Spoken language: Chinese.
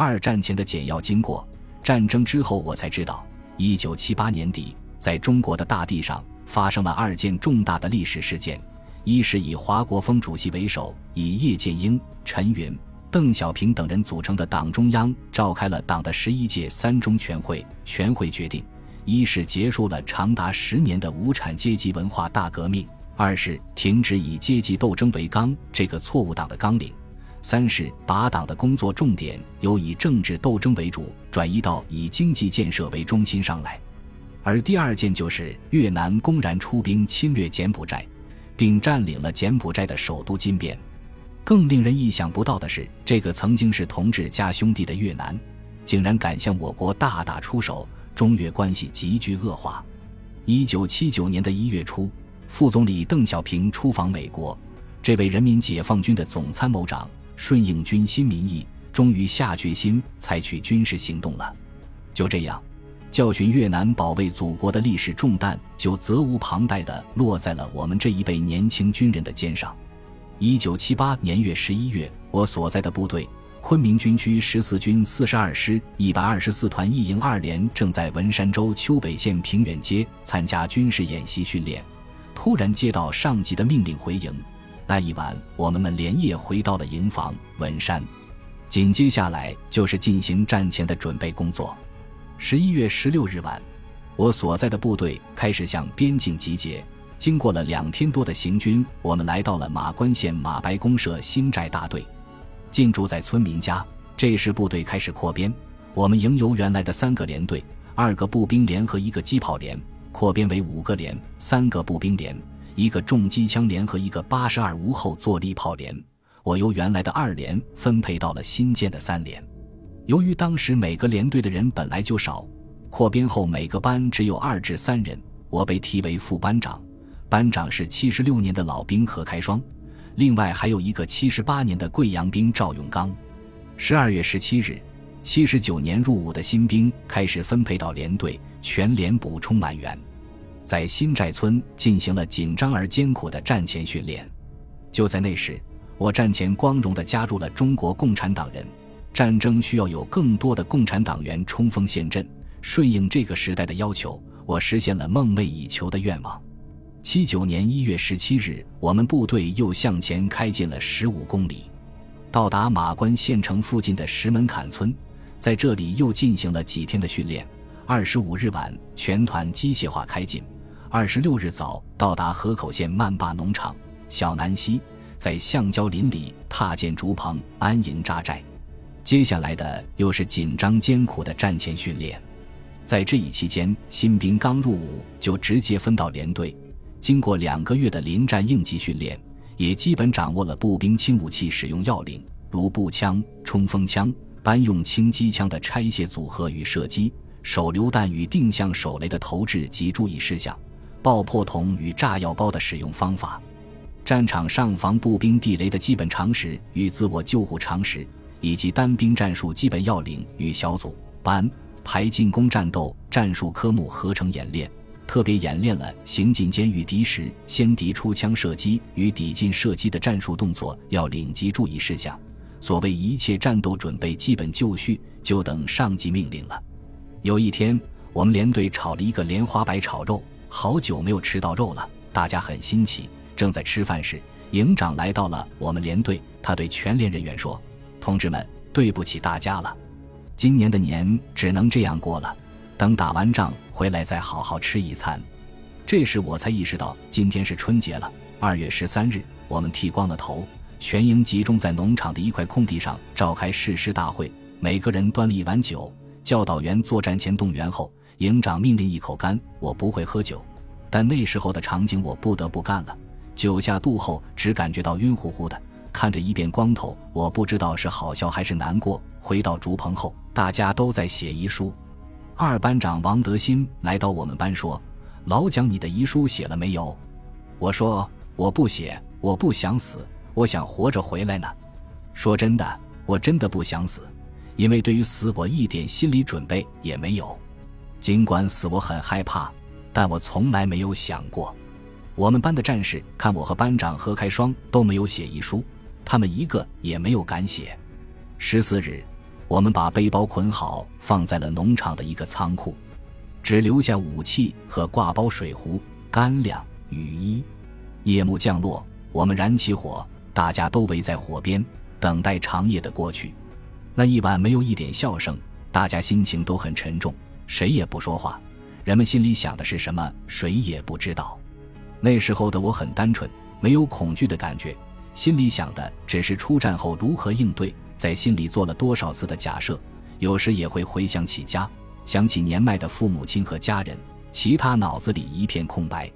二战前的简要经过，战争之后我才知道，一九七八年底，在中国的大地上发生了二件重大的历史事件：一是以华国锋主席为首，以叶剑英、陈云、邓小平等人组成的党中央召开了党的十一届三中全会，全会决定。一是结束了长达十年的无产阶级文化大革命，二是停止以阶级斗争为纲这个错误党的纲领，三是把党的工作重点由以政治斗争为主转移到以经济建设为中心上来。而第二件就是越南公然出兵侵略柬埔寨，并占领了柬埔寨的首都金边。更令人意想不到的是，这个曾经是同志加兄弟的越南，竟然敢向我国大打出手。中越关系急剧恶化。一九七九年的一月初，副总理邓小平出访美国。这位人民解放军的总参谋长顺应军心民意，终于下决心采取军事行动了。就这样，教训越南保卫祖国的历史重担就责无旁贷地落在了我们这一辈年轻军人的肩上。一九七八年月十一月，我所在的部队。昆明军区十四军四十二师一百二十四团一营二连正在文山州丘北县平远街参加军事演习训练，突然接到上级的命令回营。那一晚，我们们连夜回到了营房文山。紧接下来就是进行战前的准备工作。十一月十六日晚，我所在的部队开始向边境集结。经过了两天多的行军，我们来到了马关县马白公社新寨大队。进驻在村民家，这时部队开始扩编。我们营由原来的三个连队、二个步兵连和一个机炮连，扩编为五个连、三个步兵连、一个重机枪连和一个八十二无后坐力炮连。我由原来的二连分配到了新建的三连。由于当时每个连队的人本来就少，扩编后每个班只有二至三人，我被提为副班长。班长是七十六年的老兵何开双。另外还有一个七十八年的贵阳兵赵永刚。十二月十七日，七十九年入伍的新兵开始分配到连队，全连补充满员，在新寨村进行了紧张而艰苦的战前训练。就在那时，我战前光荣地加入了中国共产党人。战争需要有更多的共产党员冲锋陷阵，顺应这个时代的要求，我实现了梦寐以求的愿望。七九年一月十七日，我们部队又向前开进了十五公里，到达马关县城附近的石门坎村，在这里又进行了几天的训练。二十五日晚，全团机械化开进；二十六日早，到达河口县曼坝农场小南溪，在橡胶林里踏建竹棚安营扎寨。接下来的又是紧张艰苦的战前训练。在这一期间，新兵刚入伍就直接分到连队。经过两个月的临战应急训练，也基本掌握了步兵轻武器使用要领，如步枪、冲锋枪、班用轻机枪的拆卸组合与射击、手榴弹与定向手雷的投掷及注意事项、爆破筒与炸药包的使用方法、战场上防步兵地雷的基本常识与自我救护常识，以及单兵战术基本要领与小组、班、排进攻战斗战术科目合成演练。特别演练了行进间与敌时先敌出枪射击与抵近射击的战术动作要领及注意事项。所谓一切战斗准备基本就绪，就等上级命令了。有一天，我们连队炒了一个莲花白炒肉，好久没有吃到肉了，大家很新奇。正在吃饭时，营长来到了我们连队，他对全连人员说：“同志们，对不起大家了，今年的年只能这样过了。”等打完仗回来再好好吃一餐，这时我才意识到今天是春节了。二月十三日，我们剃光了头，全营集中在农场的一块空地上召开誓师大会，每个人端了一碗酒。教导员作战前动员后，营长命令一口干。我不会喝酒，但那时候的场景我不得不干了。酒下肚后，只感觉到晕乎乎的，看着一片光头，我不知道是好笑还是难过。回到竹棚后，大家都在写遗书。二班长王德新来到我们班说：“老蒋，你的遗书写了没有？”我说：“我不写，我不想死，我想活着回来呢。”说真的，我真的不想死，因为对于死我一点心理准备也没有。尽管死我很害怕，但我从来没有想过。我们班的战士看我和班长何开双都没有写遗书，他们一个也没有敢写。十四日。我们把背包捆好，放在了农场的一个仓库，只留下武器和挂包水壶、干粮、雨衣。夜幕降落，我们燃起火，大家都围在火边，等待长夜的过去。那一晚没有一点笑声，大家心情都很沉重，谁也不说话。人们心里想的是什么，谁也不知道。那时候的我很单纯，没有恐惧的感觉，心里想的只是出战后如何应对。在心里做了多少次的假设，有时也会回想起家，想起年迈的父母亲和家人，其他脑子里一片空白。